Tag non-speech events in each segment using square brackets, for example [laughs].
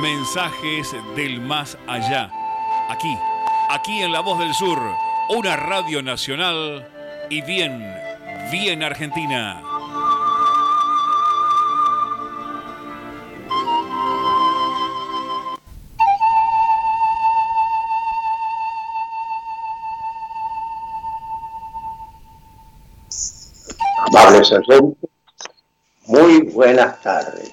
Mensajes del más allá. Aquí, aquí en La Voz del Sur, una radio nacional y bien, bien argentina. Muy buenas tardes.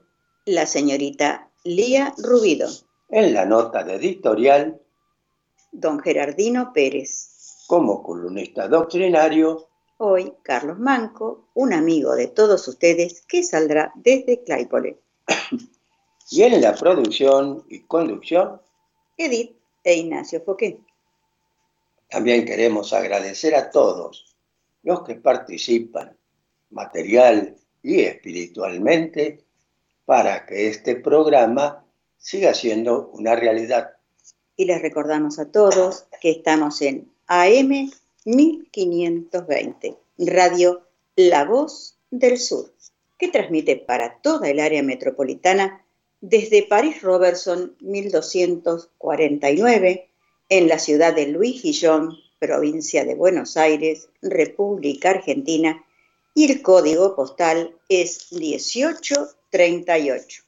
la señorita Lía Rubido. En la nota de editorial, don Gerardino Pérez. Como columnista doctrinario, hoy Carlos Manco, un amigo de todos ustedes que saldrá desde Claypole. [coughs] y en la producción y conducción, Edith e Ignacio Foqué. También queremos agradecer a todos los que participan material y espiritualmente para que este programa siga siendo una realidad. Y les recordamos a todos que estamos en AM 1520, Radio La Voz del Sur, que transmite para toda el área metropolitana desde París Robertson 1249, en la ciudad de Luis Guillón, provincia de Buenos Aires, República Argentina, y el código postal es 18 38.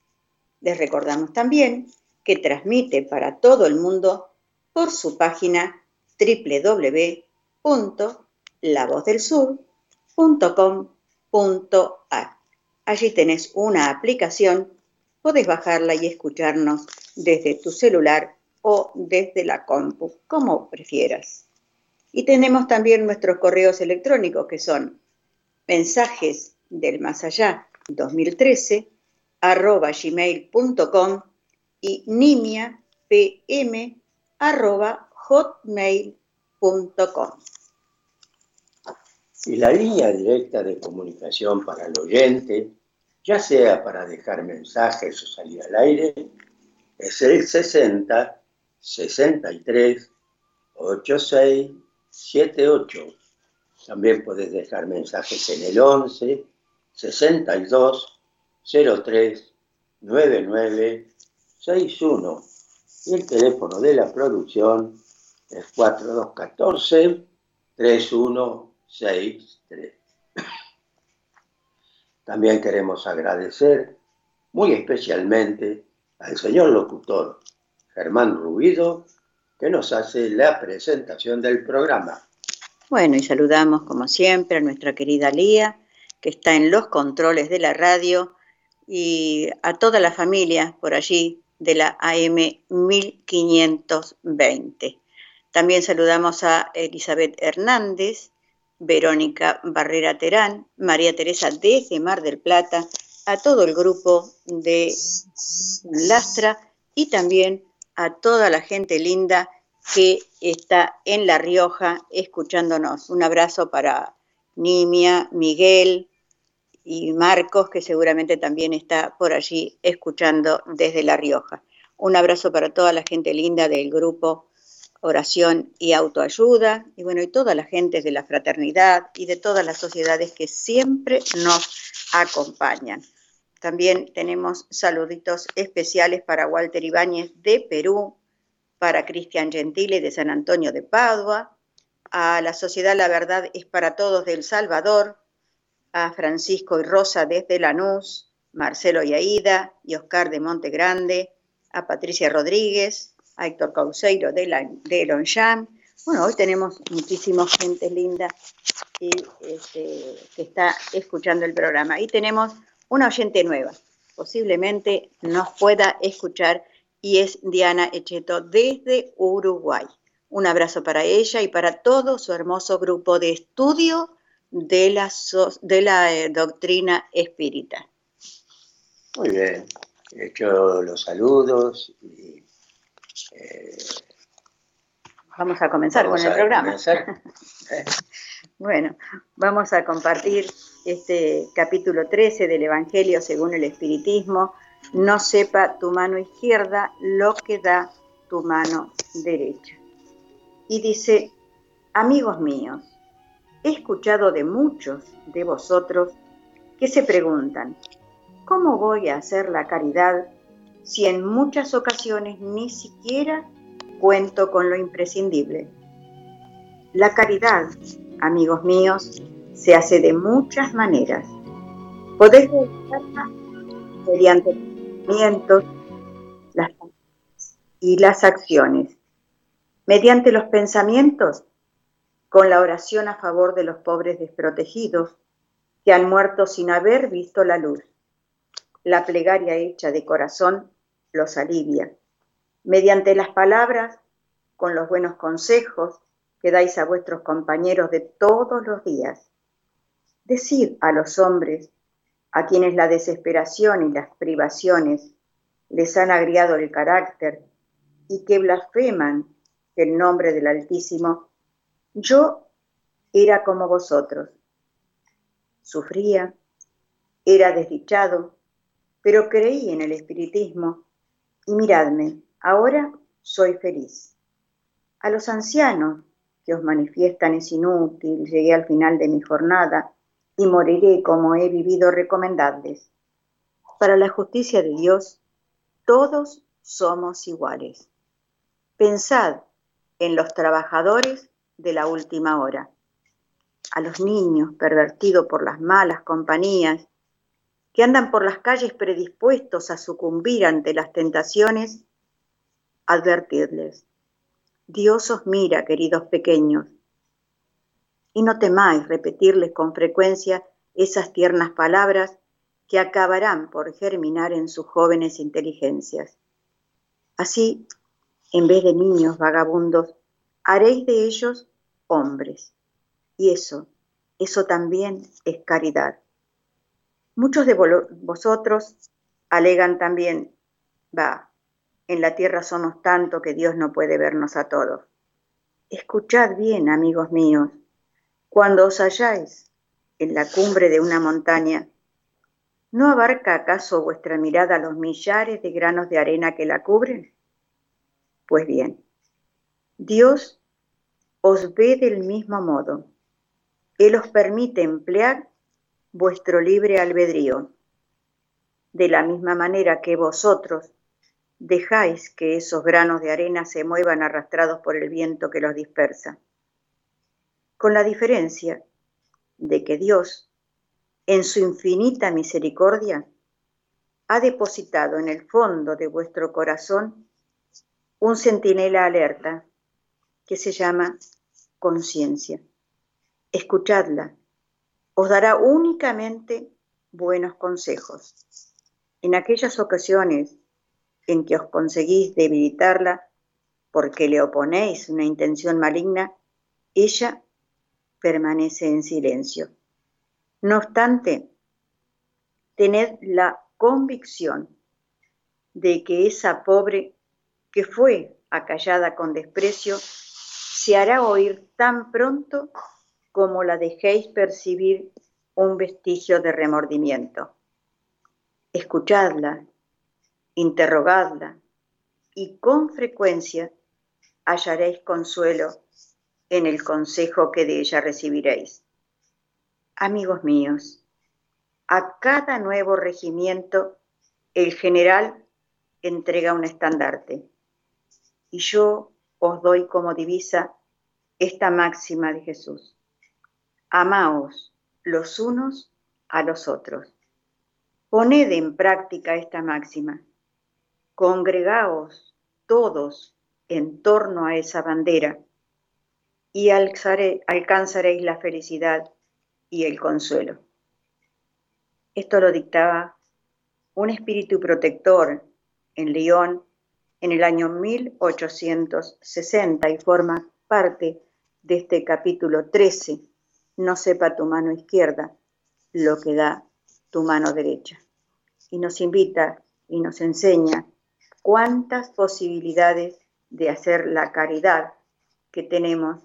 Les recordamos también que transmite para todo el mundo por su página www.lavozdelsur.com.ar. Allí tenés una aplicación, podés bajarla y escucharnos desde tu celular o desde la compu, como prefieras. Y tenemos también nuestros correos electrónicos que son mensajes del más allá 2013 arroba gmail.com y nimiapm arroba hotmail.com. Y la línea directa de comunicación para el oyente, ya sea para dejar mensajes o salir al aire, es el 60 63 86 78. También puedes dejar mensajes en el 11 62 03 61 y el teléfono de la producción es 4214 3163. También queremos agradecer muy especialmente al señor locutor Germán Rubido que nos hace la presentación del programa. Bueno, y saludamos como siempre a nuestra querida Lía, que está en los controles de la radio y a toda la familia por allí de la AM 1520. También saludamos a Elizabeth Hernández, Verónica Barrera Terán, María Teresa desde Mar del Plata, a todo el grupo de Lastra y también a toda la gente linda que está en La Rioja escuchándonos. Un abrazo para Nimia, Miguel, y Marcos, que seguramente también está por allí escuchando desde La Rioja. Un abrazo para toda la gente linda del grupo Oración y Autoayuda, y bueno, y toda la gente de la fraternidad y de todas las sociedades que siempre nos acompañan. También tenemos saluditos especiales para Walter Ibáñez de Perú, para Cristian Gentile de San Antonio de Padua, a la Sociedad La Verdad es para Todos de El Salvador, a Francisco y Rosa desde Lanús, Marcelo y Aida y Oscar de Monte Grande, a Patricia Rodríguez, a Héctor Causeiro de, de Longchamp. Bueno, hoy tenemos muchísima gente linda este, que está escuchando el programa. Y tenemos una oyente nueva, posiblemente nos pueda escuchar, y es Diana Echeto desde Uruguay. Un abrazo para ella y para todo su hermoso grupo de estudio de la, de la eh, doctrina espírita. Muy bien, he hecho los saludos y eh, vamos a comenzar con el programa. [laughs] bueno, vamos a compartir este capítulo 13 del Evangelio según el Espiritismo. No sepa tu mano izquierda lo que da tu mano derecha. Y dice, amigos míos, he escuchado de muchos de vosotros que se preguntan, ¿Cómo voy a hacer la caridad si en muchas ocasiones ni siquiera cuento con lo imprescindible? La caridad, amigos míos, se hace de muchas maneras. Podéis realizarla mediante pensamientos las y las acciones. Mediante los pensamientos, con la oración a favor de los pobres desprotegidos que han muerto sin haber visto la luz la plegaria hecha de corazón los alivia. Mediante las palabras, con los buenos consejos que dais a vuestros compañeros de todos los días. Decid a los hombres, a quienes la desesperación y las privaciones les han agriado el carácter y que blasfeman el nombre del Altísimo, yo era como vosotros. Sufría, era desdichado, pero creí en el espiritismo y miradme, ahora soy feliz. A los ancianos que os manifiestan es inútil, llegué al final de mi jornada y moriré como he vivido recomendadles. Para la justicia de Dios, todos somos iguales. Pensad en los trabajadores de la última hora, a los niños pervertidos por las malas compañías que andan por las calles predispuestos a sucumbir ante las tentaciones, advertidles, Dios os mira, queridos pequeños, y no temáis repetirles con frecuencia esas tiernas palabras que acabarán por germinar en sus jóvenes inteligencias. Así, en vez de niños vagabundos, haréis de ellos hombres. Y eso, eso también es caridad. Muchos de vosotros alegan también, va, en la tierra somos tanto que Dios no puede vernos a todos. Escuchad bien, amigos míos, cuando os halláis en la cumbre de una montaña, ¿no abarca acaso vuestra mirada los millares de granos de arena que la cubren? Pues bien, Dios os ve del mismo modo. Él os permite emplear vuestro libre albedrío. De la misma manera que vosotros dejáis que esos granos de arena se muevan arrastrados por el viento que los dispersa. Con la diferencia de que Dios, en su infinita misericordia, ha depositado en el fondo de vuestro corazón un centinela alerta que se llama conciencia. Escuchadla os dará únicamente buenos consejos. En aquellas ocasiones en que os conseguís debilitarla porque le oponéis una intención maligna, ella permanece en silencio. No obstante, tened la convicción de que esa pobre que fue acallada con desprecio se hará oír tan pronto como la dejéis percibir un vestigio de remordimiento. Escuchadla, interrogadla, y con frecuencia hallaréis consuelo en el consejo que de ella recibiréis. Amigos míos, a cada nuevo regimiento el general entrega un estandarte y yo os doy como divisa esta máxima de Jesús. Amaos los unos a los otros. Poned en práctica esta máxima. Congregaos todos en torno a esa bandera y alcanzaréis la felicidad y el consuelo. Esto lo dictaba un espíritu protector en León en el año 1860 y forma parte de este capítulo 13. No sepa tu mano izquierda lo que da tu mano derecha. Y nos invita y nos enseña cuántas posibilidades de hacer la caridad que tenemos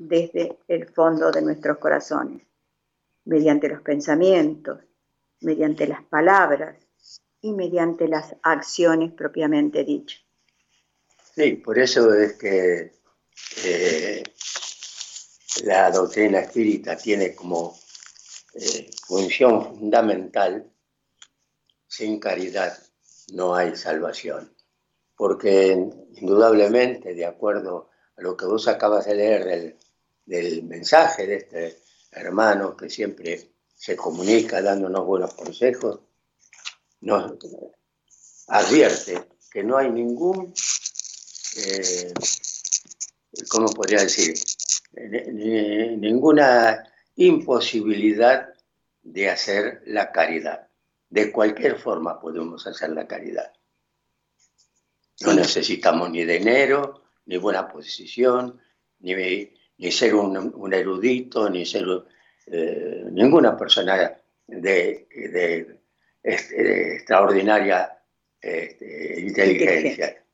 desde el fondo de nuestros corazones, mediante los pensamientos, mediante las palabras y mediante las acciones propiamente dichas. Sí, por eso es que eh, la doctrina espírita tiene como eh, función fundamental, sin caridad no hay salvación, porque indudablemente, de acuerdo a lo que vos acabas de leer del, del mensaje de este hermano que siempre se comunica dándonos buenos consejos, nos advierte que no hay ningún, eh, ¿cómo podría decir? ninguna imposibilidad de hacer la caridad. De cualquier forma podemos hacer la caridad. No necesitamos ni dinero, ni buena posición, ni, ni ser un, erudito, ni ser eh, ninguna persona de, extraordinaria este, inteligencia.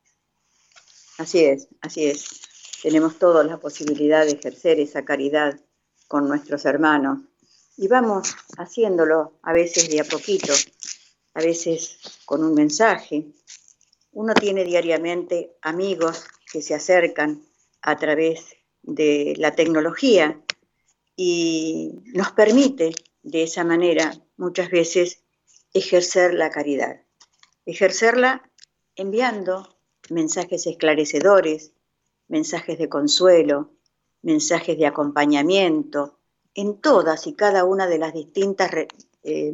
Así es, así es. Tenemos todos la posibilidad de ejercer esa caridad con nuestros hermanos y vamos haciéndolo a veces de a poquito, a veces con un mensaje. Uno tiene diariamente amigos que se acercan a través de la tecnología y nos permite de esa manera muchas veces ejercer la caridad. Ejercerla enviando mensajes esclarecedores, mensajes de consuelo, mensajes de acompañamiento, en todas y cada una de las distintas eh,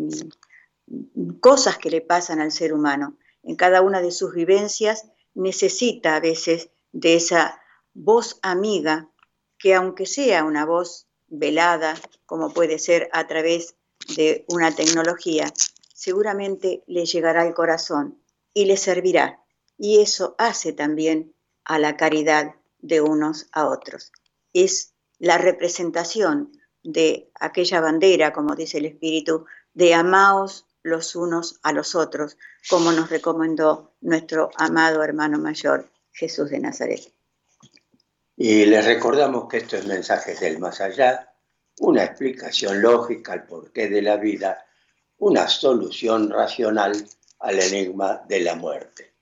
cosas que le pasan al ser humano. En cada una de sus vivencias necesita a veces de esa voz amiga que aunque sea una voz velada, como puede ser a través de una tecnología, seguramente le llegará al corazón y le servirá. Y eso hace también a la caridad de unos a otros. Es la representación de aquella bandera, como dice el Espíritu, de amaos los unos a los otros, como nos recomendó nuestro amado hermano mayor Jesús de Nazaret. Y les recordamos que esto es Mensajes del Más Allá, una explicación lógica al porqué de la vida, una solución racional al enigma de la muerte.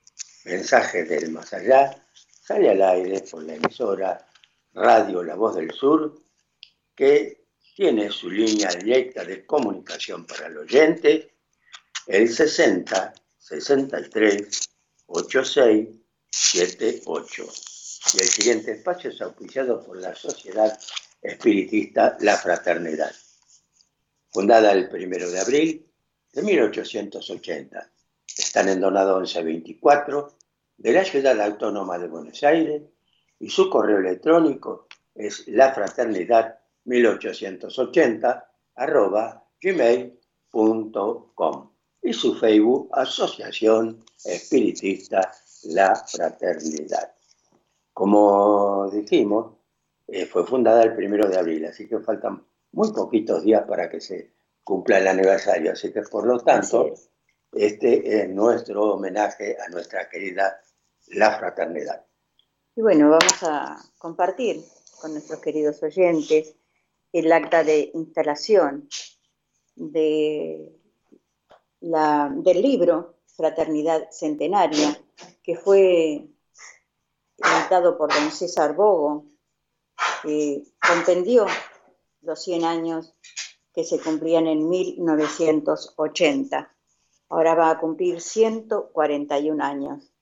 Mensajes del Más Allá sale al aire por la emisora Radio La Voz del Sur, que tiene su línea directa de comunicación para el oyente, el 60 63 86 78 y el siguiente espacio es auspiciado por la Sociedad Espiritista La Fraternidad, fundada el 1 de abril de 1880. Están en Donado 1124 de la Ciudad Autónoma de Buenos Aires y su correo electrónico es lafraternidad1880 arroba gmail.com y su Facebook Asociación Espiritista La Fraternidad. Como dijimos, eh, fue fundada el primero de abril, así que faltan muy poquitos días para que se cumpla el aniversario. Así que, por lo tanto, este es nuestro homenaje a nuestra querida La Fraternidad. Y bueno, vamos a compartir con nuestros queridos oyentes el acta de instalación de la, del libro Fraternidad Centenaria, que fue editado por don César Bogo, que compendió los 100 años que se cumplían en 1980. Ahora va a cumplir 141 años.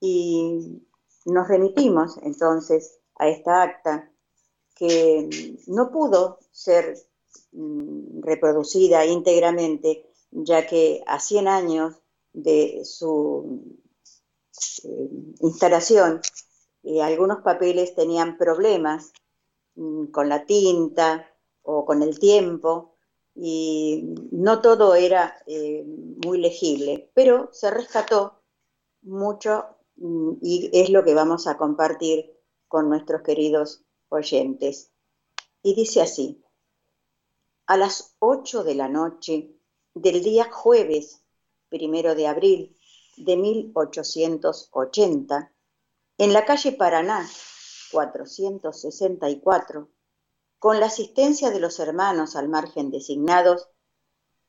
Y nos remitimos entonces a esta acta que no pudo ser mm, reproducida íntegramente, ya que a 100 años de su eh, instalación, eh, algunos papeles tenían problemas mm, con la tinta o con el tiempo, y no todo era eh, muy legible, pero se rescató mucho mm, y es lo que vamos a compartir con nuestros queridos oyentes. Y dice así, a las 8 de la noche del día jueves, primero de abril de 1880, en la calle Paraná, 464, con la asistencia de los hermanos al margen designados,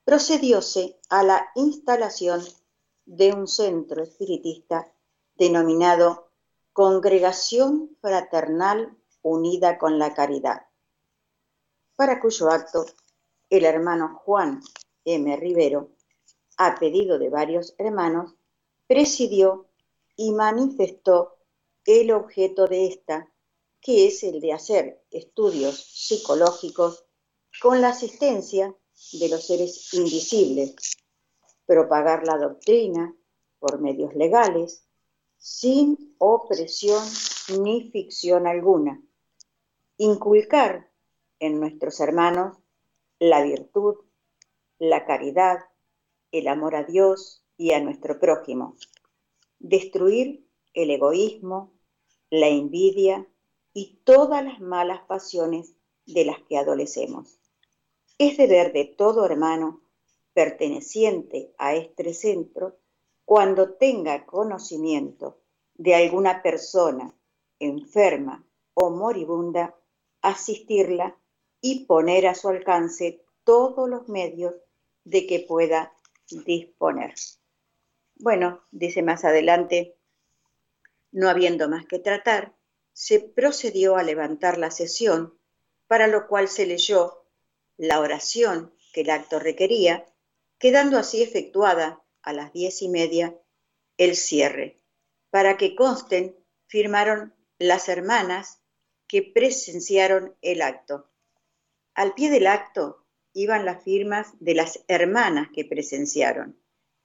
procedióse a la instalación de un centro espiritista denominado Congregación Fraternal Unida con la Caridad, para cuyo acto el hermano Juan M. Rivero, a pedido de varios hermanos, presidió y manifestó el objeto de esta que es el de hacer estudios psicológicos con la asistencia de los seres invisibles, propagar la doctrina por medios legales, sin opresión ni ficción alguna, inculcar en nuestros hermanos la virtud, la caridad, el amor a Dios y a nuestro prójimo, destruir el egoísmo, la envidia, y todas las malas pasiones de las que adolecemos. Es deber de todo hermano perteneciente a este centro, cuando tenga conocimiento de alguna persona enferma o moribunda, asistirla y poner a su alcance todos los medios de que pueda disponer. Bueno, dice más adelante, no habiendo más que tratar, se procedió a levantar la sesión, para lo cual se leyó la oración que el acto requería, quedando así efectuada a las diez y media el cierre. Para que consten, firmaron las hermanas que presenciaron el acto. Al pie del acto iban las firmas de las hermanas que presenciaron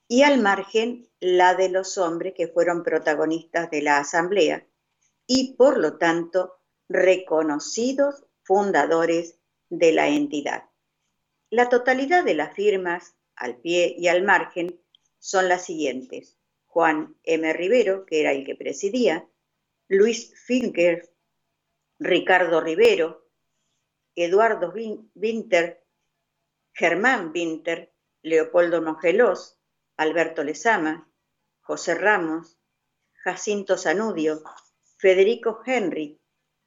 y al margen la de los hombres que fueron protagonistas de la asamblea, y por lo tanto reconocidos fundadores de la entidad. La totalidad de las firmas al pie y al margen son las siguientes. Juan M. Rivero, que era el que presidía, Luis Finker, Ricardo Rivero, Eduardo Winter, Germán Winter, Leopoldo Mongelós, Alberto Lezama, José Ramos, Jacinto Zanudio, Federico Henry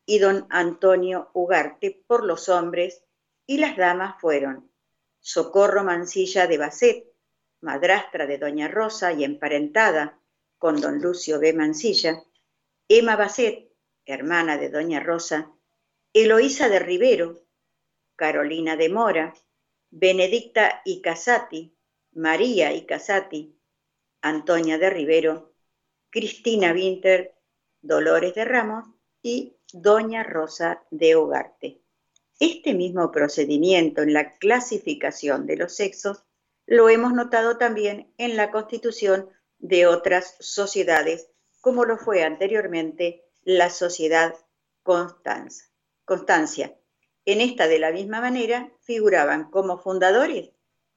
y don Antonio Ugarte por los hombres y las damas fueron Socorro Mancilla de Basset, madrastra de doña Rosa y emparentada con don Lucio B. Mancilla, Emma Basset, hermana de doña Rosa, Eloísa de Rivero, Carolina de Mora, Benedicta y Casati, María y Casati, Antonia de Rivero, Cristina Winter Dolores de Ramos y Doña Rosa de Ugarte. Este mismo procedimiento en la clasificación de los sexos lo hemos notado también en la constitución de otras sociedades, como lo fue anteriormente la sociedad Constancia. En esta de la misma manera figuraban como fundadores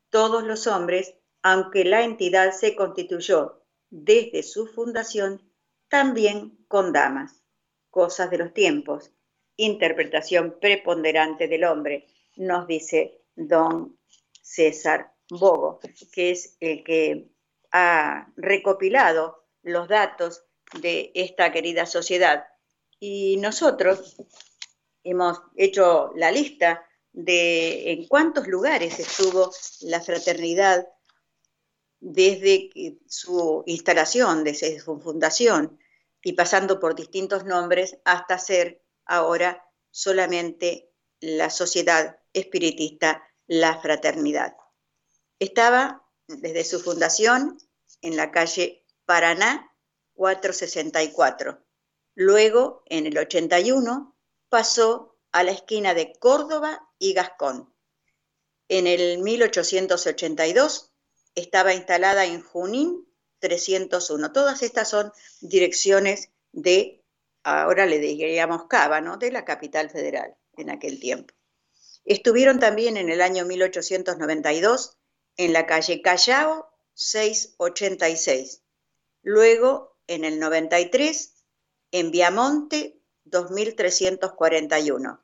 todos los hombres, aunque la entidad se constituyó desde su fundación también con damas, cosas de los tiempos, interpretación preponderante del hombre, nos dice don César Bogo, que es el que ha recopilado los datos de esta querida sociedad. Y nosotros hemos hecho la lista de en cuántos lugares estuvo la fraternidad desde su instalación, desde su fundación. y pasando por distintos nombres hasta ser ahora solamente la sociedad espiritista La Fraternidad. Estaba desde su fundación en la calle Paraná 464. Luego, en el 81, pasó a la esquina de Córdoba y Gascón. En el 1882 estaba instalada en Junín 301. Todas estas son direcciones de, ahora le diríamos Cava, ¿no? de la capital federal en aquel tiempo. Estuvieron también en el año 1892 en la calle Callao 686. Luego, en el 93, en Viamonte 2341.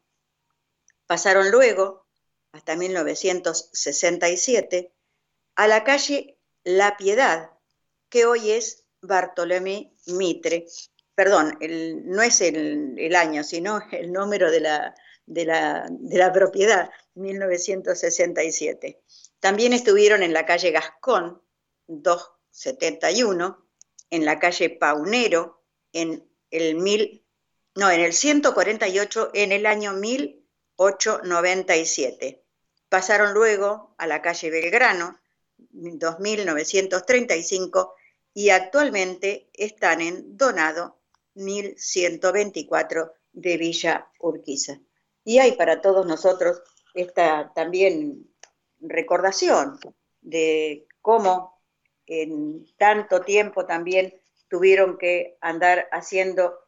Pasaron luego, hasta 1967, a la calle La Piedad, que hoy es Bartolomé Mitre. Perdón, no es el, año, sino el número de la, de la, de la propiedad, 1967. También estuvieron en la calle Gascón, 271, en la calle Paunero, en el mil, no, en el 148, en el año 1897. Pasaron luego a la calle Belgrano, 2935, y actualmente están en Donado 1124 de Villa Urquiza. Y hay para todos nosotros esta también recordación de cómo en tanto tiempo también tuvieron que andar haciendo,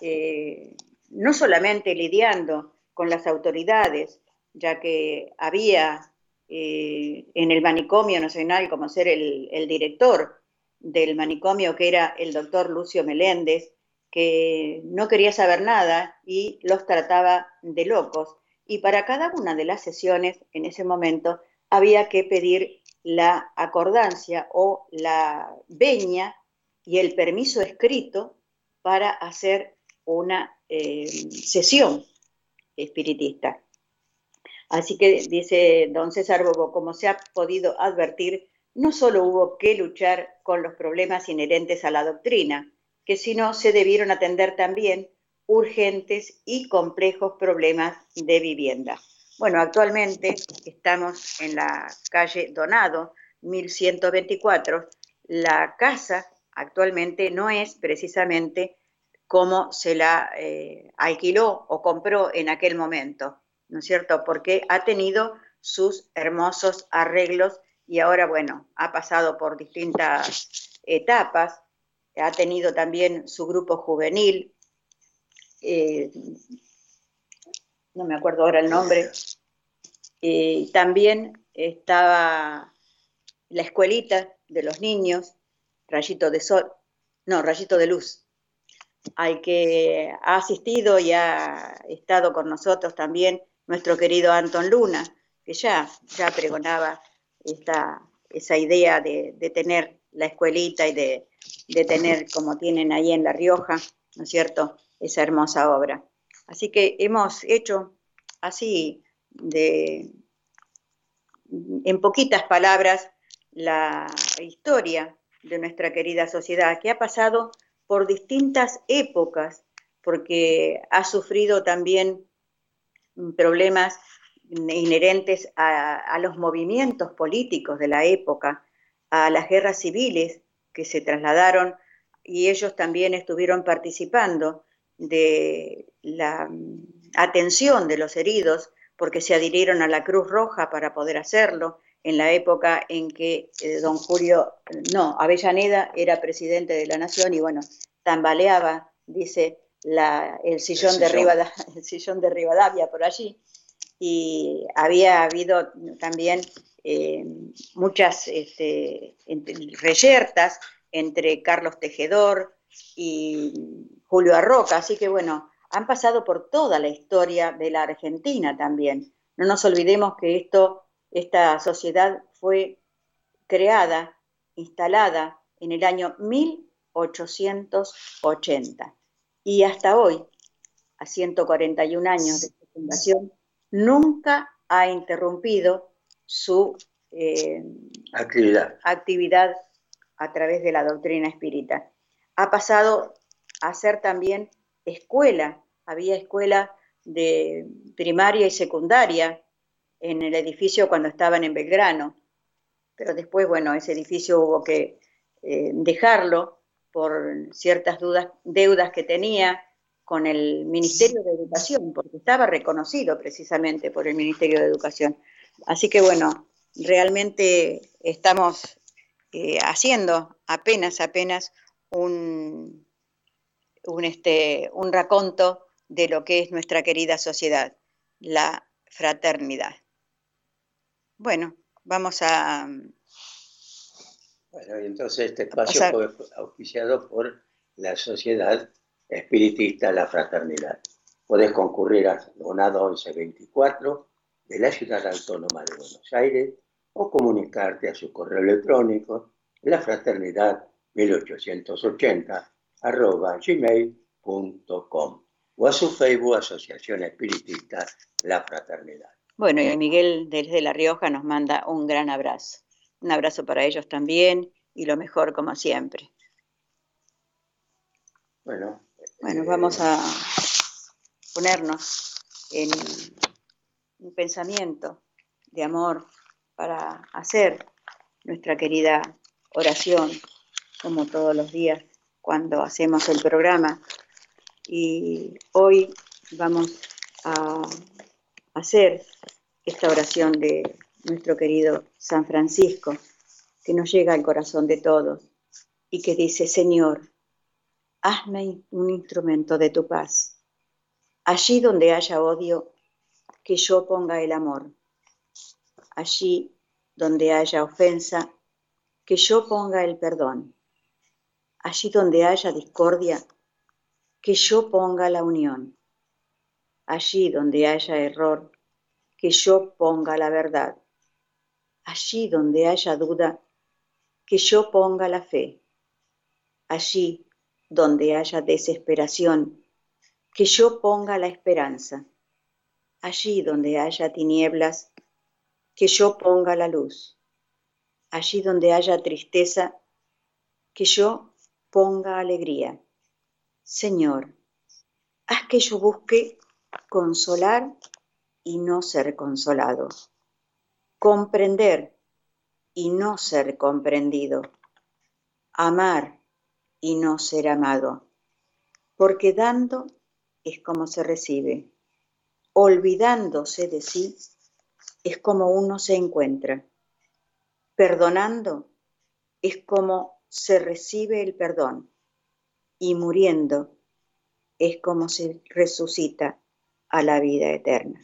eh, no solamente lidiando con las autoridades, ya que había eh, en el manicomio nacional como ser el, director del manicomio, que era el doctor Lucio Meléndez, que no quería saber nada y los trataba de locos. Y para cada una de las sesiones, en ese momento, había que pedir la acordancia o la veña y el permiso escrito para hacer una eh, sesión espiritista. Así que dice don César Bobo, como se ha podido advertir, no solo hubo que luchar con los problemas inherentes a la doctrina, que sino se debieron atender también urgentes y complejos problemas de vivienda. Bueno, actualmente estamos en la calle Donado, 1124. La casa actualmente no es precisamente como se la eh, alquiló o compró en aquel momento, ¿no es cierto? Porque ha tenido sus hermosos arreglos y ahora, bueno, ha pasado por distintas etapas, ha tenido también su grupo juvenil, eh, no me acuerdo ahora el nombre, eh, también estaba la escuelita de los niños, Rayito de Sol, no, Rayito de Luz, al que ha asistido y ha estado con nosotros también nuestro querido Anton Luna, que ya, ya pregonaba esta, esa idea de, tener la escuelita y de, de tener como tienen ahí en La Rioja, ¿no es cierto?, esa hermosa obra. Así que hemos hecho así de, en poquitas palabras, la historia de nuestra querida sociedad, que ha pasado por distintas épocas, porque ha sufrido también problemas inherentes a, los movimientos políticos de la época, a las guerras civiles que se trasladaron y ellos también estuvieron participando de la atención de los heridos porque se adhirieron a la Cruz Roja para poder hacerlo en la época en que eh, don Julio, no, Avellaneda era presidente de la Nación y bueno, tambaleaba, dice, la, el, sillón De Rivadavia, [laughs] el sillón de Rivadavia por allí. Y había habido también eh, muchas este, reyertas entre Carlos Tejedor y Julio Arroca, así que bueno, han pasado por toda la historia de la Argentina también. No nos olvidemos que esto, esta sociedad fue creada, instalada en el año 1880 y hasta hoy, a 141 años de su fundación, nunca ha interrumpido su eh, actividad. actividad a través de la doctrina espírita. Ha pasado hacer también escuela. Había escuela de primaria y secundaria en el edificio cuando estaban en Belgrano. Pero después, bueno, ese edificio hubo que eh, dejarlo por ciertas deudas que tenía con el Ministerio de Educación, porque estaba reconocido precisamente por el Ministerio de Educación. Así que bueno, realmente estamos eh, haciendo apenas, apenas un, un, este, un raconto de lo que es nuestra querida sociedad, la fraternidad. Bueno, vamos a... Bueno, y entonces este espacio fue auspiciado por la Sociedad Espiritista La Fraternidad. Podés concurrir a Donado 1124 de la Ciudad Autónoma de Buenos Aires o comunicarte a su correo electrónico la fraternidad 1880 arroba gmail.com o a su Facebook Asociación Espiritista La Fraternidad. Bueno, y Miguel desde La Rioja nos manda un gran abrazo. Un abrazo para ellos también y lo mejor como siempre. Bueno, bueno eh, vamos a ponernos en un pensamiento de amor para hacer nuestra querida oración, como todos los días cuando hacemos el programa. Y hoy vamos a hacer esta oración de nuestro querido San Francisco, que nos llega al corazón de todos y que dice, Señor, hazme un instrumento de tu paz. Allí donde haya odio, que yo ponga el amor. Allí donde haya ofensa, que yo ponga el perdón. Allí donde haya discordia, que yo ponga la unión. Allí donde haya error, que yo ponga la verdad. Allí donde haya duda, que yo ponga la fe. Allí donde haya desesperación, que yo ponga la esperanza. Allí donde haya tinieblas, que yo ponga la luz. Allí donde haya tristeza, que yo ponga alegría. Señor, haz que yo busque consolar y no ser consolado, comprender y no ser comprendido, amar y no ser amado, porque dando es como se recibe, olvidándose de sí es como uno se encuentra, perdonando es como se recibe el perdón. Y muriendo es como se resucita a la vida eterna.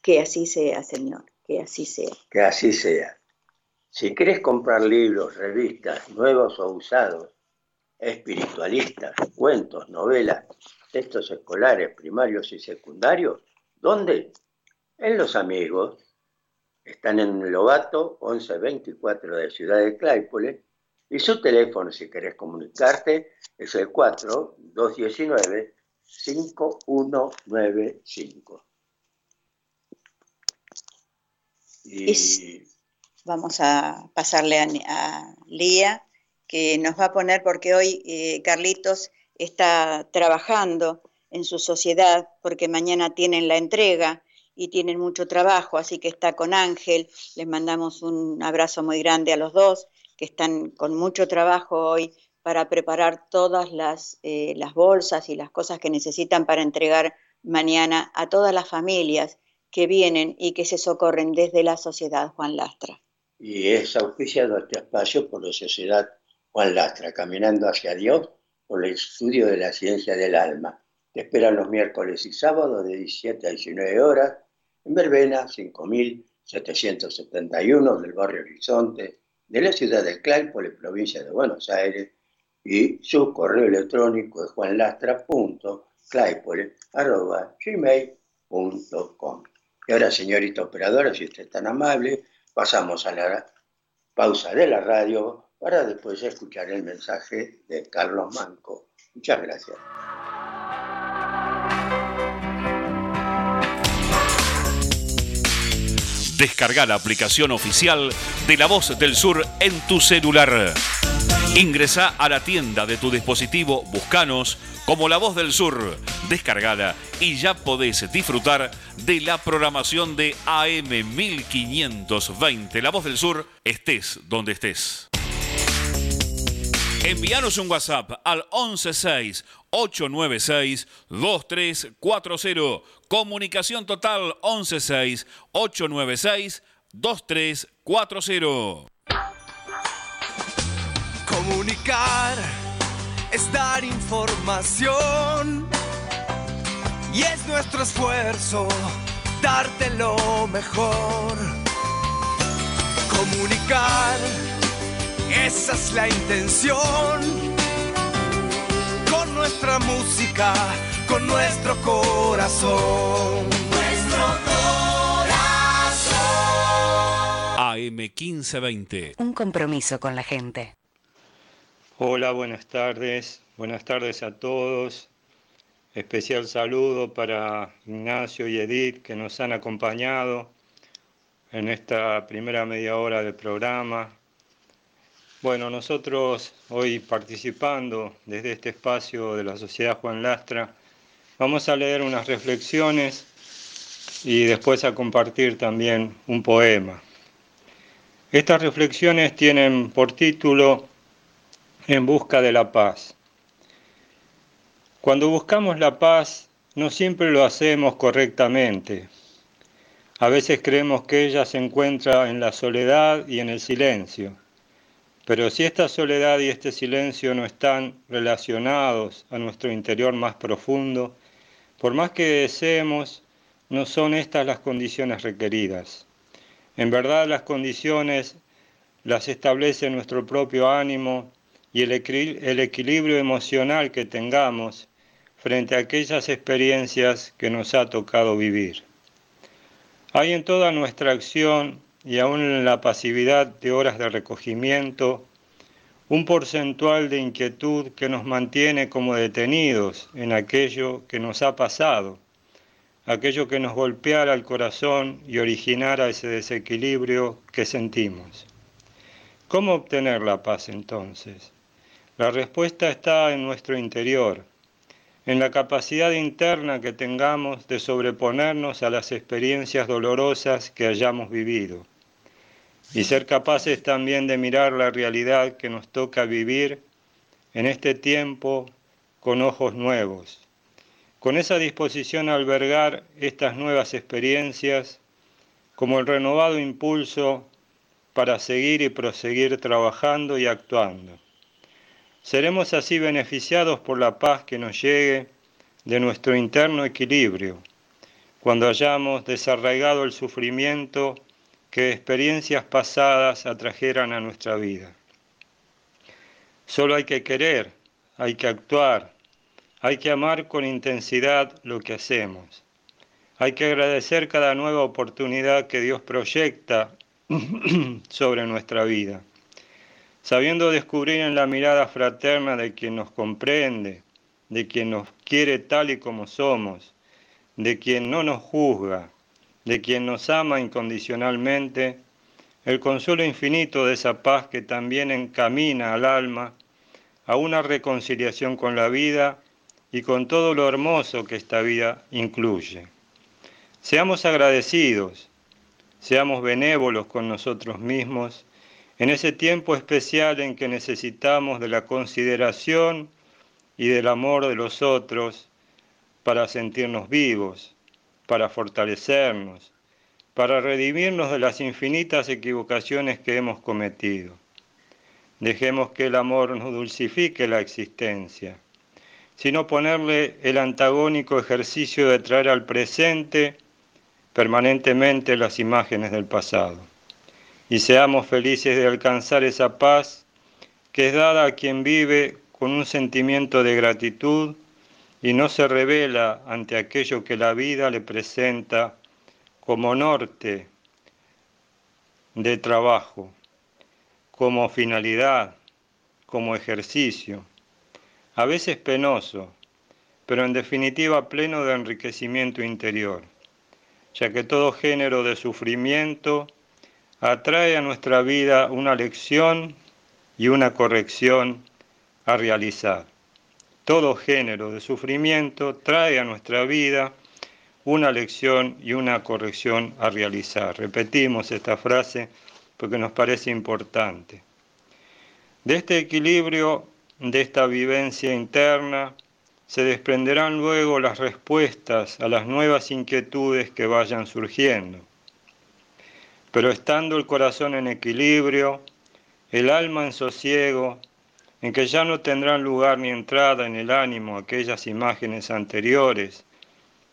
Que así sea, Señor, que así sea. Que así sea. Si quieres comprar libros, revistas, nuevos o usados, espiritualistas, cuentos, novelas, textos escolares, primarios y secundarios, ¿dónde? En Los Amigos. Están en Lobato, 1124 de Ciudad de Claypole, y su teléfono, si querés comunicarte, es el 4-219-5195. Vamos a pasarle a, Lía, que nos va a poner, porque hoy eh, Carlitos está trabajando en su sociedad, porque mañana tienen la entrega y tienen mucho trabajo, así que está con Ángel. Les mandamos un abrazo muy grande a los dos, que están con mucho trabajo hoy para preparar todas las, eh, las bolsas y las cosas que necesitan para entregar mañana a todas las familias que vienen y que se socorren desde la Sociedad Juan Lastra. Y es auspiciado este espacio por la Sociedad Juan Lastra, caminando hacia Dios por el estudio de la ciencia del alma. Te esperan los miércoles y sábados de 17 a 19 horas en Verbena 5771 del barrio Horizonte de la ciudad de Claypole, provincia de Buenos Aires, y su correo electrónico es juanlastra.claypole.gmail.com y ahora, señorita operadora, si usted es tan amable, pasamos a la pausa de la radio para después escuchar el mensaje de Carlos Manco. Muchas gracias. Descarga la aplicación oficial de La Voz del Sur en tu celular. Ingresa a la tienda de tu dispositivo, buscanos como La Voz del Sur, descargala y ya podés disfrutar de la programación de AM 1520. La Voz del Sur, estés donde estés. Envíanos un WhatsApp al 116 896 2340. Comunicación total 116 896 2340. Comunicar es dar información y es nuestro esfuerzo darte lo mejor. Comunicar, esa es la intención. Con nuestra música, con nuestro corazón. Nuestro corazón. AM 1520. Un compromiso con la gente. Hola, buenas tardes. Buenas tardes a todos. Especial saludo para Ignacio y Edith que nos han acompañado en esta primera media hora del programa. Bueno, nosotros hoy participando desde este espacio de la Sociedad Juan Lastra, vamos a leer unas reflexiones y después a compartir también un poema. Estas reflexiones tienen por título en busca de la paz. Cuando buscamos la paz, no siempre lo hacemos correctamente. A veces creemos que ella se encuentra en la soledad y en el silencio. Pero si esta soledad y este silencio no están relacionados a nuestro interior más profundo, por más que deseemos, no son estas las condiciones requeridas. En verdad las condiciones las establece nuestro propio ánimo, y el, equilibrio emocional que tengamos frente a aquellas experiencias que nos ha tocado vivir. Hay en toda nuestra acción y aún en la pasividad de horas de recogimiento un porcentual de inquietud que nos mantiene como detenidos en aquello que nos ha pasado, aquello que nos golpeara el corazón y originara ese desequilibrio que sentimos. ¿Cómo obtener la paz entonces? La respuesta está en nuestro interior, en la capacidad interna que tengamos de sobreponernos a las experiencias dolorosas que hayamos vivido y ser capaces también de mirar la realidad que nos toca vivir en este tiempo con ojos nuevos, con esa disposición a albergar estas nuevas experiencias como el renovado impulso para seguir y proseguir trabajando y actuando. Seremos así beneficiados por la paz que nos llegue de nuestro interno equilibrio, cuando hayamos desarraigado el sufrimiento que experiencias pasadas atrajeran a nuestra vida. Solo hay que querer, hay que actuar, hay que amar con intensidad lo que hacemos. Hay que agradecer cada nueva oportunidad que Dios proyecta [clears throat] sobre nuestra vida sabiendo descubrir en la mirada fraterna de quien nos comprende, de quien nos quiere tal y como somos, de quien no nos juzga, de quien nos ama incondicionalmente, el consuelo infinito de esa paz que también encamina al alma a una reconciliación con la vida y con todo lo hermoso que esta vida incluye. Seamos agradecidos, seamos benévolos con nosotros mismos, en ese tiempo especial en que necesitamos de la consideración y del amor de los otros para sentirnos vivos, para fortalecernos, para redimirnos de las infinitas equivocaciones que hemos cometido. Dejemos que el amor nos dulcifique la existencia, sino ponerle el antagónico ejercicio de traer al presente permanentemente las imágenes del pasado y seamos felices de alcanzar esa paz que es dada a quien vive con un sentimiento de gratitud y no se revela ante aquello que la vida le presenta como norte de trabajo, como finalidad, como ejercicio, a veces penoso, pero en definitiva pleno de enriquecimiento interior, ya que todo género de sufrimiento atrae a nuestra vida una lección y una corrección a realizar. Todo género de sufrimiento trae a nuestra vida una lección y una corrección a realizar. Repetimos esta frase porque nos parece importante. De este equilibrio, de esta vivencia interna, se desprenderán luego las respuestas a las nuevas inquietudes que vayan surgiendo. Pero estando el corazón en equilibrio, el alma en sosiego, en que ya no tendrán lugar ni entrada en el ánimo aquellas imágenes anteriores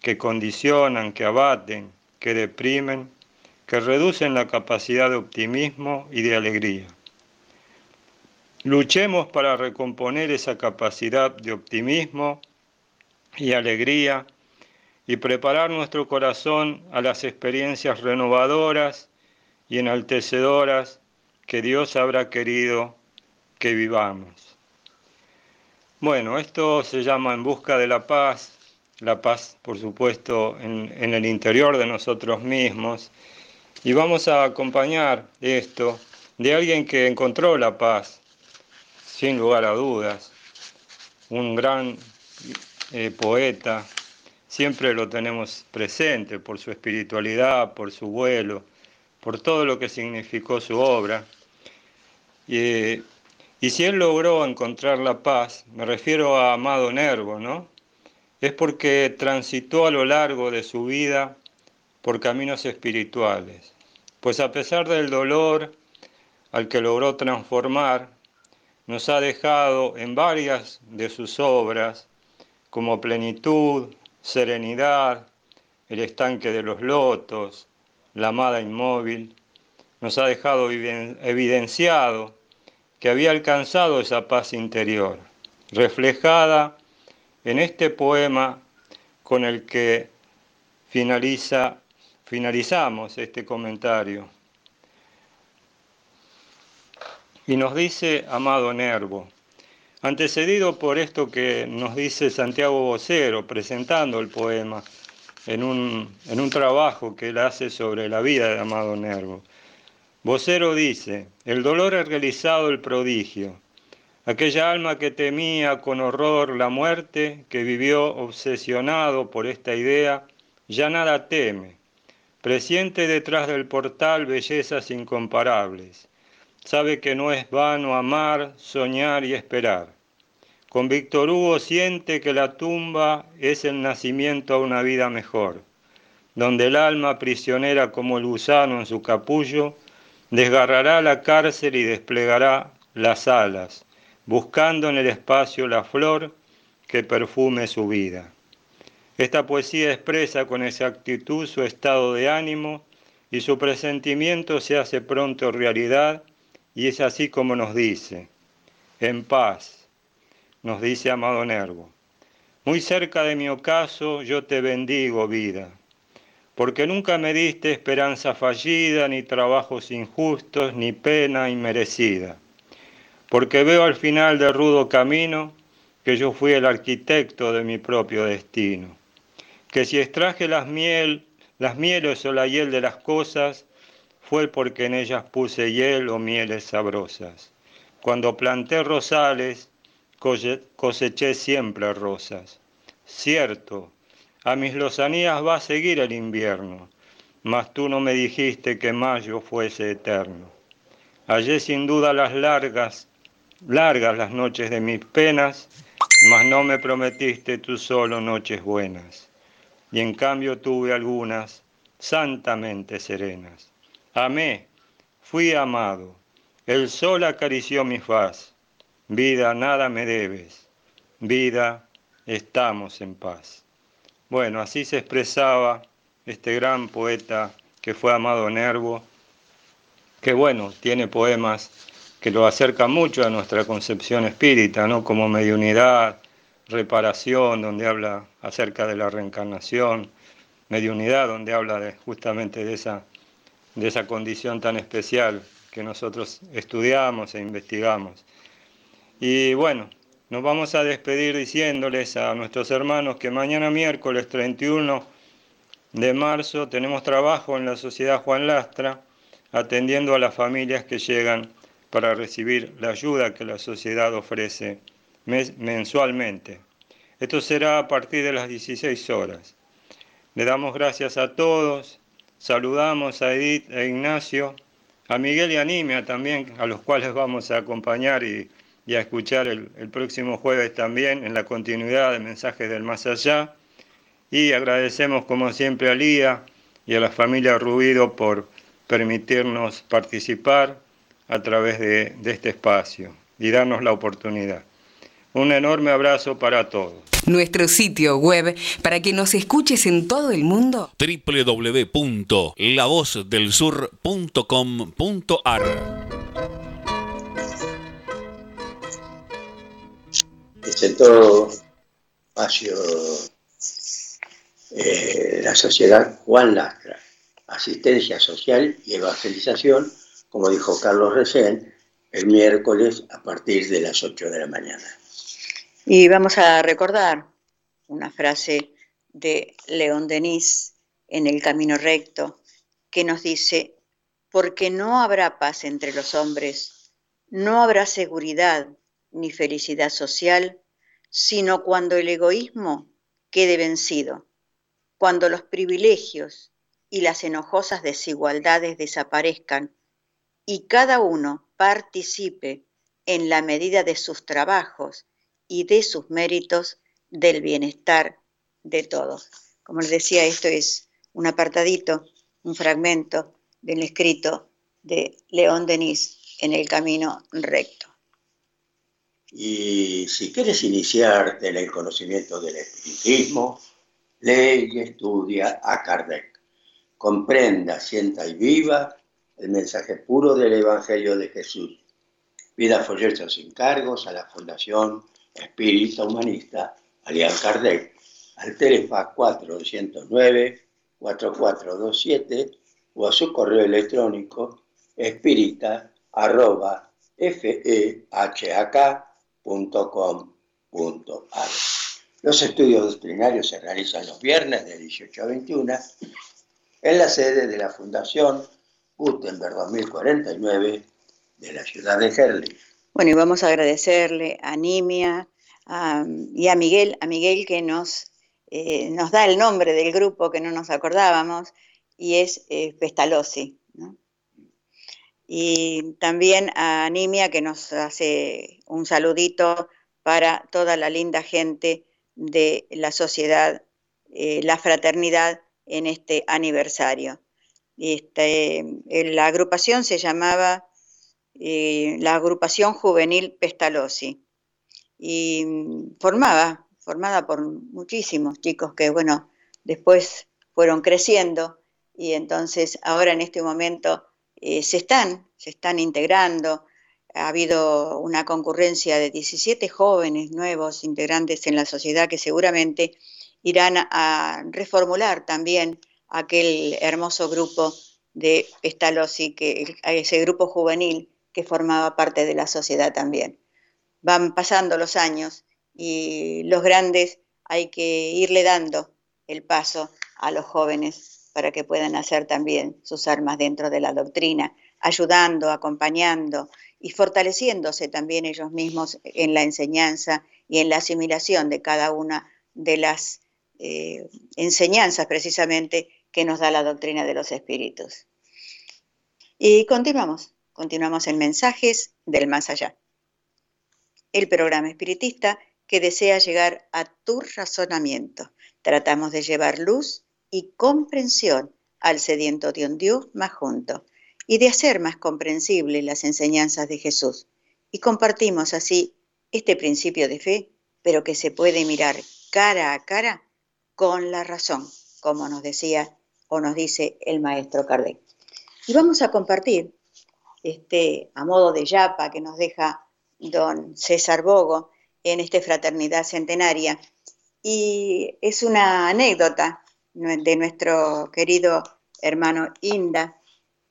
que condicionan, que abaten, que deprimen, que reducen la capacidad de optimismo y de alegría. Luchemos para recomponer esa capacidad de optimismo y alegría y preparar nuestro corazón a las experiencias renovadoras y enaltecedoras que Dios habrá querido que vivamos. Bueno, esto se llama En Busca de la Paz, la paz por supuesto en, en el interior de nosotros mismos, y vamos a acompañar esto de alguien que encontró la paz, sin lugar a dudas, un gran eh, poeta, siempre lo tenemos presente por su espiritualidad, por su vuelo, por todo lo que significó su obra. Y, y si él logró encontrar la paz, me refiero a Amado Nervo, ¿no? Es porque transitó a lo largo de su vida por caminos espirituales. Pues a pesar del dolor al que logró transformar, nos ha dejado en varias de sus obras como plenitud, serenidad, el estanque de los lotos, la amada inmóvil, nos ha dejado evidenciado que había alcanzado esa paz interior, reflejada en este poema con el que finaliza, finalizamos este comentario. Y nos dice Amado Nervo, antecedido por esto que nos dice Santiago Vocero presentando el poema en un, en un trabajo que él hace sobre la vida de Amado Nervo. Vocero dice, el dolor ha realizado el prodigio, aquella alma que temía con horror la muerte, que vivió obsesionado por esta idea, ya nada teme, presiente detrás del portal bellezas incomparables sabe que no es vano amar, soñar y esperar. Con Víctor Hugo siente que la tumba es el nacimiento a una vida mejor, donde el alma prisionera como el gusano en su capullo, desgarrará la cárcel y desplegará las alas, buscando en el espacio la flor que perfume su vida. Esta poesía expresa con exactitud su estado de ánimo y su presentimiento se hace pronto realidad y es así como nos dice, en paz, nos dice Amado Nervo. Muy cerca de mi ocaso yo te bendigo, vida, porque nunca me diste esperanza fallida, ni trabajos injustos, ni pena inmerecida. Porque veo al final del rudo camino que yo fui el arquitecto de mi propio destino. Que si extraje las miel, las mieles o la hiel de las cosas, fue porque en ellas puse hiel o mieles sabrosas. Cuando planté rosales, coseché siempre rosas. Cierto, a mis lozanías va a seguir el invierno, mas tú no me dijiste que mayo fuese eterno. Hallé sin duda las largas, largas las noches de mis penas, mas no me prometiste tú solo noches buenas. Y en cambio tuve algunas santamente serenas. Amé, fui amado, el sol acarició mi faz. Vida, nada me debes. Vida, estamos en paz. Bueno, así se expresaba este gran poeta que fue Amado Nervo, que bueno, tiene poemas que lo acercan mucho a nuestra concepción espírita, ¿no? Como mediunidad, reparación, donde habla acerca de la reencarnación, mediunidad, donde habla justamente de esa de esa condición tan especial que nosotros estudiamos e investigamos. Y bueno, nos vamos a despedir diciéndoles a nuestros hermanos que mañana miércoles 31 de marzo tenemos trabajo en la Sociedad Juan Lastra atendiendo a las familias que llegan para recibir la ayuda que la sociedad ofrece mensualmente. Esto será a partir de las 16 horas. Le damos gracias a todos, saludamos a Edith e Ignacio, a Miguel y a Nimia también, a los cuales vamos a acompañar y, a escuchar el, el próximo jueves también en la continuidad de Mensajes del Más Allá. Y agradecemos como siempre a Lía y a la familia Rubido por permitirnos participar a través de, este espacio y darnos la oportunidad. Un enorme abrazo para todos. Nuestro sitio web para que nos escuches en todo el mundo. www.lavozdelsur.com.ar Presentó espacio eh, la sociedad Juan Lastra, asistencia social y evangelización como dijo Carlos recién, el miércoles a partir de las 8 de la mañana. Y vamos a recordar una frase de León Denis en El Camino Recto, que nos dice, porque no habrá paz entre los hombres, no habrá seguridad ni felicidad social, sino cuando el egoísmo quede vencido, cuando los privilegios y las enojosas desigualdades desaparezcan y cada uno participe en la medida de sus trabajos y de sus méritos del bienestar de todos. Como les decía, esto es un apartadito, un fragmento del escrito de León Denis en el camino recto. Y si quieres iniciarte en el conocimiento del espiritismo, lee y estudia a Kardec. Comprenda, sienta y viva el mensaje puro del Evangelio de Jesús. Pida folletos sin cargos a la Fundación Espírita Humanista Alian Kardec al teléfono 409-4427 o a su correo electrónico espírita arroba fehak.com.ar. Los estudios doctrinarios se realizan los viernes de 18 a 21 en la sede de la Fundación Gutenberg 2049 de la ciudad de Herley. Bueno, y vamos a agradecerle a Nimia y a Miguel, a Miguel que nos, eh, nos da el nombre del grupo que no nos acordábamos, y es eh, Pestalozzi. Y también a Nimia que nos hace un saludito para toda la linda gente de la sociedad, eh, la fraternidad en este aniversario. Este, la agrupación se llamaba eh, la agrupación juvenil Pestalozzi y mm, formaba, formada por muchísimos chicos que, bueno, después fueron creciendo y entonces ahora en este momento eh, se están, se están integrando. Ha habido una concurrencia de 17 jóvenes nuevos integrantes en la sociedad que seguramente irán a reformular también aquel hermoso grupo de Pestalozzi, que, ese grupo juvenil que formaba parte de la sociedad también. Van pasando los años y los grandes hay que irle dando el paso a los jóvenes para que puedan hacer también sus armas dentro de la doctrina, ayudando, acompañando y fortaleciéndose también ellos mismos en la enseñanza y en la asimilación de cada una de las eh, enseñanzas precisamente que nos da la doctrina de los espíritus. Y continuamos, continuamos en Mensajes del Más Allá, el programa espiritista que desea llegar a tu razonamiento. Tratamos de llevar luz y comprensión al sediento de un Dios más junto y de hacer más comprensibles las enseñanzas de Jesús. Y compartimos así este principio de fe, pero que se puede mirar cara a cara con la razón, como nos decía o nos dice el maestro Kardec. Y vamos a compartir, este, a modo de yapa que nos deja don César Bogo en esta fraternidad centenaria, y es una anécdota de nuestro querido hermano Inda,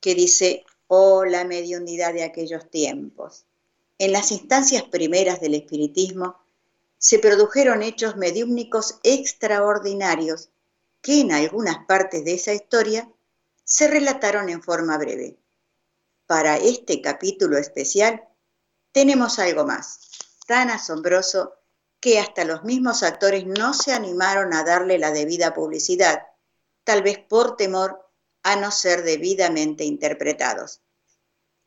que dice, oh la mediunidad de aquellos tiempos. En las instancias primeras del espiritismo se produjeron hechos mediúmnicos extraordinarios que en algunas partes de esa historia se relataron en forma breve. para este capítulo especial, tenemos algo más, tan asombroso que hasta los mismos actores no se animaron a darle la debida publicidad, tal vez por temor a no ser debidamente interpretados.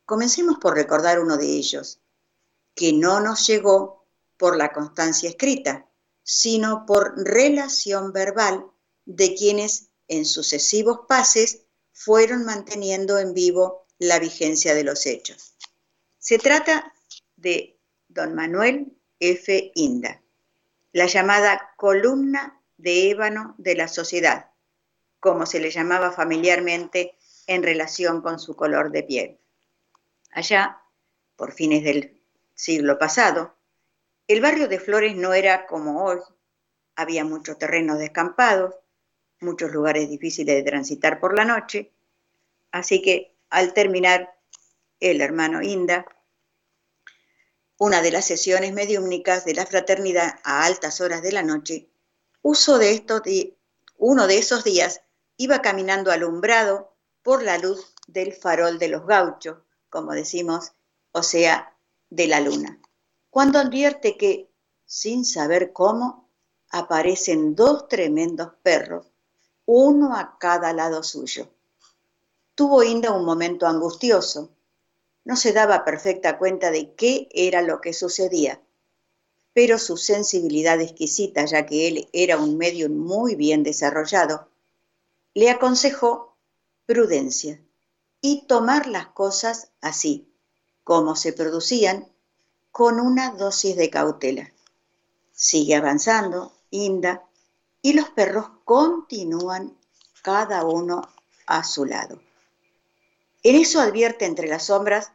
Comencemos por recordar uno de ellos, que no nos llegó por la constancia escrita, sino por relación verbal de quienes en sucesivos pases fueron manteniendo en vivo la vigencia de los hechos. Se trata de don Manuel F. Inda, la llamada columna de ébano de la sociedad, como se le llamaba familiarmente en relación con su color de piel. Allá, por fines del siglo pasado, el barrio de Flores no era como hoy. Había muchos terrenos descampados, muchos lugares difíciles de transitar por la noche, así que al terminar el hermano Inda, una de las sesiones mediúmnicas de la fraternidad a altas horas de la noche, uso de estos uno de esos días iba caminando alumbrado por la luz del farol de los gauchos, como decimos, o sea, de la luna, cuando advierte que, sin saber cómo, aparecen dos tremendos perros, uno a cada lado suyo. Tuvo Inda un momento angustioso. No se daba perfecta cuenta de qué era lo que sucedía, pero su sensibilidad exquisita, ya que él era un medio muy bien desarrollado, le aconsejó prudencia y tomar las cosas así, como se producían, con una dosis de cautela. Sigue avanzando, Inda, y los perros continúan cada uno a su lado. En eso advierte entre las sombras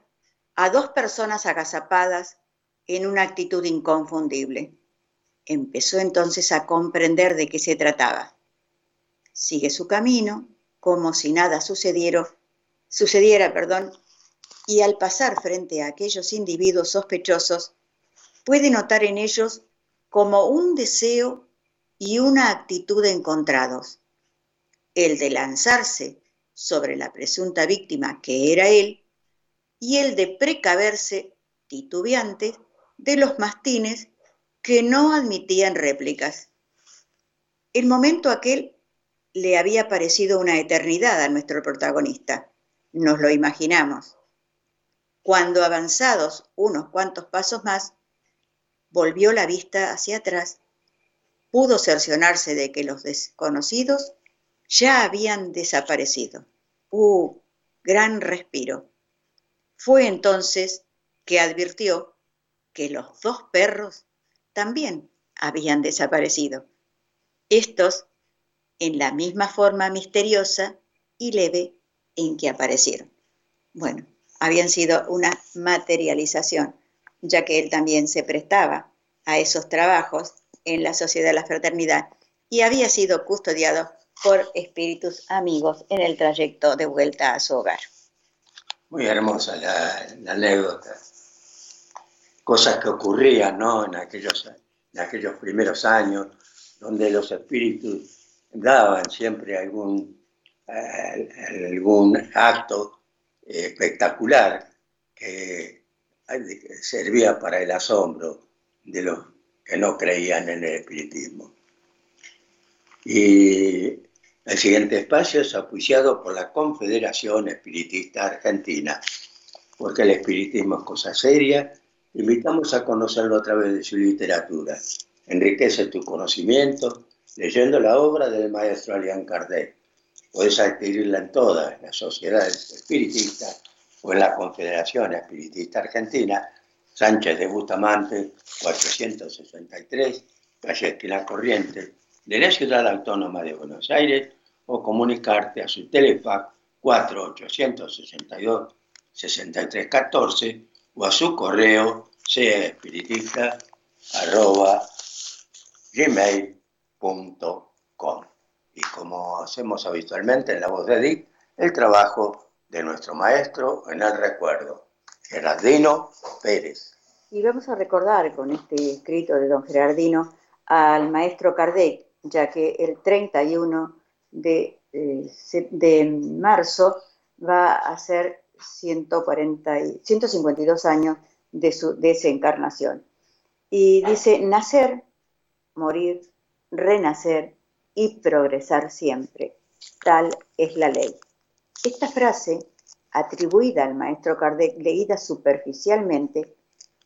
a dos personas agazapadas en una actitud inconfundible. Empezó entonces a comprender de qué se trataba sigue su camino como si nada sucediera, sucediera, perdón, y al pasar frente a aquellos individuos sospechosos, puede notar en ellos como un deseo y una actitud encontrados, el de lanzarse sobre la presunta víctima que era él y el de precaverse titubeante de los mastines que no admitían réplicas. El momento aquel le había parecido una eternidad a nuestro protagonista. Nos lo imaginamos. Cuando avanzados unos cuantos pasos más, volvió la vista hacia atrás, pudo cercionarse de que los desconocidos ya habían desaparecido. ¡Uh! Gran respiro. Fue entonces que advirtió que los dos perros también habían desaparecido. Estos en la misma forma misteriosa y leve en que aparecieron. Bueno, habían sido una materialización, ya que él también se prestaba a esos trabajos en la Sociedad de la Fraternidad y había sido custodiado por espíritus amigos en el trayecto de vuelta a su hogar. Muy hermosa la, anécdota. Cosas que ocurrían ¿no? en, aquellos, en aquellos primeros años, donde los espíritus daban siempre algún, eh, algún acto espectacular que servía para el asombro de los que no creían en el espiritismo. Y el siguiente espacio es apoyado por la Confederación Espiritista Argentina, porque el espiritismo es cosa seria. Invitamos a conocerlo a través de su literatura. Enriquece tu conocimiento, leyendo la obra del maestro Alian Kardec. Puedes adquirirla en todas las sociedades espiritistas o en la Confederación Espiritista Argentina, Sánchez de Bustamante, 463, calle Esquina Corriente, de la Ciudad Autónoma de Buenos Aires, o comunicarte a su telefax 4862 6314 o a su correo sea espiritista gmail y como hacemos habitualmente en la voz de Edith, el trabajo de nuestro maestro en el recuerdo, Gerardino Pérez. Y vamos a recordar con este escrito de don Gerardino al maestro Kardec, ya que el 31 de, eh, de marzo va a ser 140 152 años de, su, de esa encarnación. Y dice, nacer, morir, renacer y progresar siempre. Tal es la ley. Esta frase, atribuida al maestro Kardec, leída superficialmente,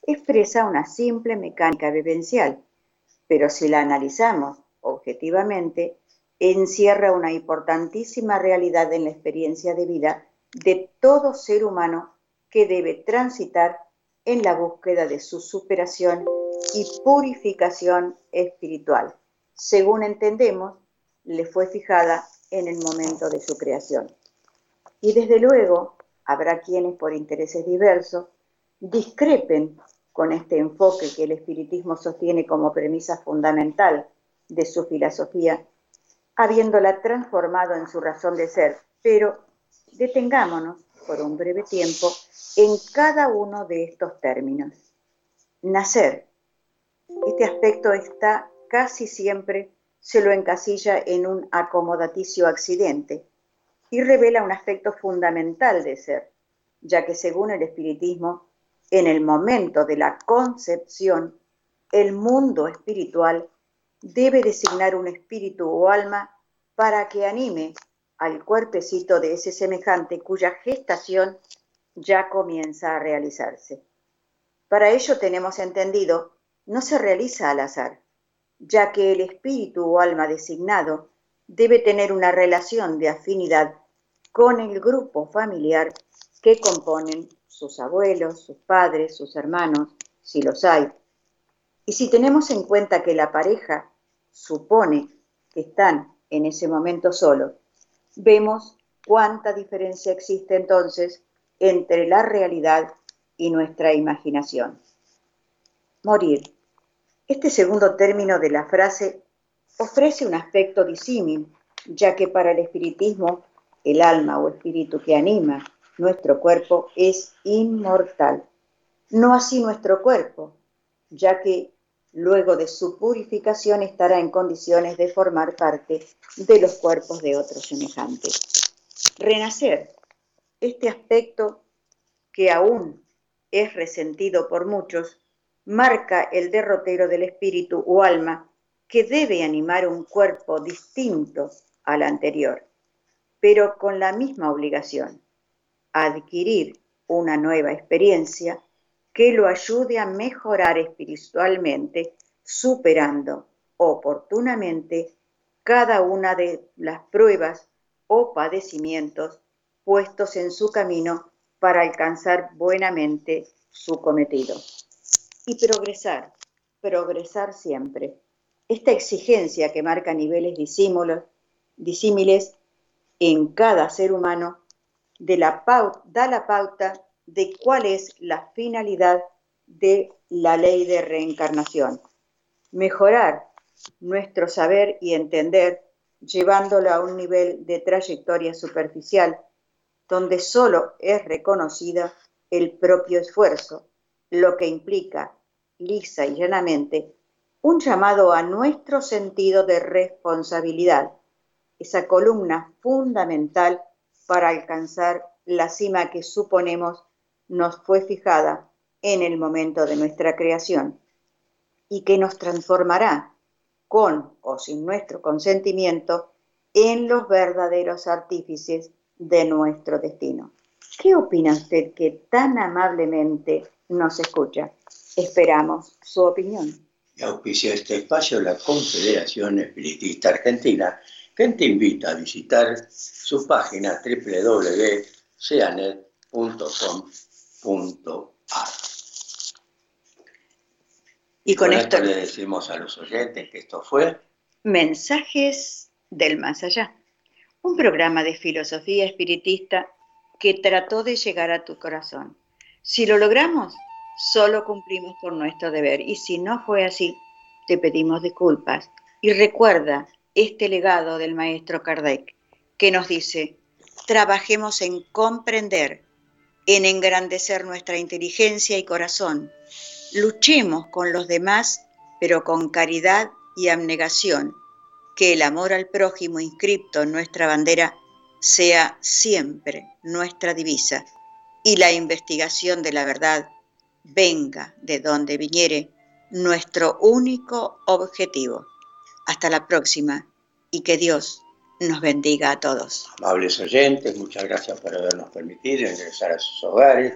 expresa una simple mecánica vivencial, pero si la analizamos objetivamente, encierra una importantísima realidad en la experiencia de vida de todo ser humano que debe transitar en la búsqueda de su superación y purificación espiritual. Según entendemos, le fue fijada en el momento de su creación. Y desde luego, habrá quienes por intereses diversos discrepen con este enfoque que el espiritismo sostiene como premisa fundamental de su filosofía, habiéndola transformado en su razón de ser. Pero detengámonos por un breve tiempo en cada uno de estos términos. Nacer. Este aspecto está casi siempre se lo encasilla en un acomodaticio accidente y revela un aspecto fundamental de ser, ya que según el espiritismo, en el momento de la concepción, el mundo espiritual debe designar un espíritu o alma para que anime al cuerpecito de ese semejante cuya gestación ya comienza a realizarse. Para ello tenemos entendido, no se realiza al azar, ya que el espíritu o alma designado debe tener una relación de afinidad con el grupo familiar que componen sus abuelos, sus padres, sus hermanos, si los hay. Y si tenemos en cuenta que la pareja supone que están en ese momento solos, vemos cuánta diferencia existe entonces entre la realidad y nuestra imaginación. Morir este segundo término de la frase ofrece un aspecto disímil, ya que para el espiritismo el alma o espíritu que anima nuestro cuerpo es inmortal. No así nuestro cuerpo, ya que luego de su purificación estará en condiciones de formar parte de los cuerpos de otros semejantes. Renacer, este aspecto que aún es resentido por muchos, marca el derrotero del espíritu o alma que debe animar un cuerpo distinto al anterior, pero con la misma obligación, adquirir una nueva experiencia que lo ayude a mejorar espiritualmente, superando oportunamente cada una de las pruebas o padecimientos puestos en su camino para alcanzar buenamente su cometido y progresar, progresar siempre. Esta exigencia que marca niveles disímiles en cada ser humano de la da la pauta de cuál es la finalidad de la ley de reencarnación. Mejorar nuestro saber y entender llevándolo a un nivel de trayectoria superficial donde solo es reconocida el propio esfuerzo, lo que implica, lisa y llanamente, un llamado a nuestro sentido de responsabilidad, esa columna fundamental para alcanzar la cima que suponemos nos fue fijada en el momento de nuestra creación y que nos transformará, con o sin nuestro consentimiento, en los verdaderos artífices de nuestro destino. ¿Qué opina usted que tan amablemente nos escucha. Esperamos su opinión. Y auspicia este espacio la Confederación Espiritista Argentina, que te invita a visitar su página Y con, esto, esto le decimos a los oyentes que esto fue Mensajes del Más Allá, un programa de filosofía espiritista que trató de llegar a tu corazón si lo logramos, solo cumplimos por nuestro deber. Y si no fue así, te pedimos disculpas. Y recuerda este legado del maestro Kardec, que nos dice, trabajemos en comprender, en engrandecer nuestra inteligencia y corazón. Luchemos con los demás, pero con caridad y abnegación. Que el amor al prójimo inscripto en nuestra bandera sea siempre nuestra divisa y la investigación de la verdad venga de donde viniere nuestro único objetivo. Hasta la próxima y que Dios nos bendiga a todos. Amables oyentes, muchas gracias por habernos permitido ingresar a sus hogares.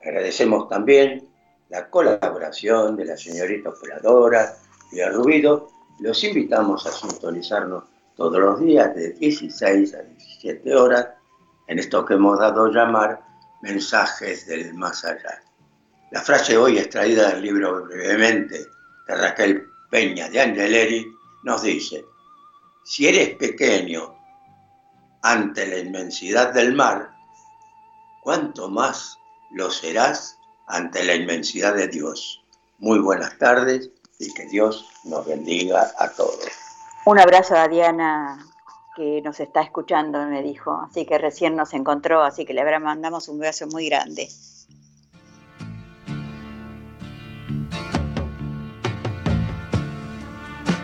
Agradecemos también la colaboración de la señorita operadora y el ruido. Los invitamos a sintonizarnos todos los días de 16 a 17 horas en esto que hemos dado a llamar mensajes del más allá. La frase hoy extraída del libro brevemente de Raquel Peña de Angeleri nos dice, si eres pequeño ante la inmensidad del mar, ¿cuánto más lo serás ante la inmensidad de Dios? Muy buenas tardes y que Dios nos bendiga a todos. Un abrazo a Diana que nos está escuchando, me dijo, así que recién nos encontró, así que le mandamos un beso muy grande.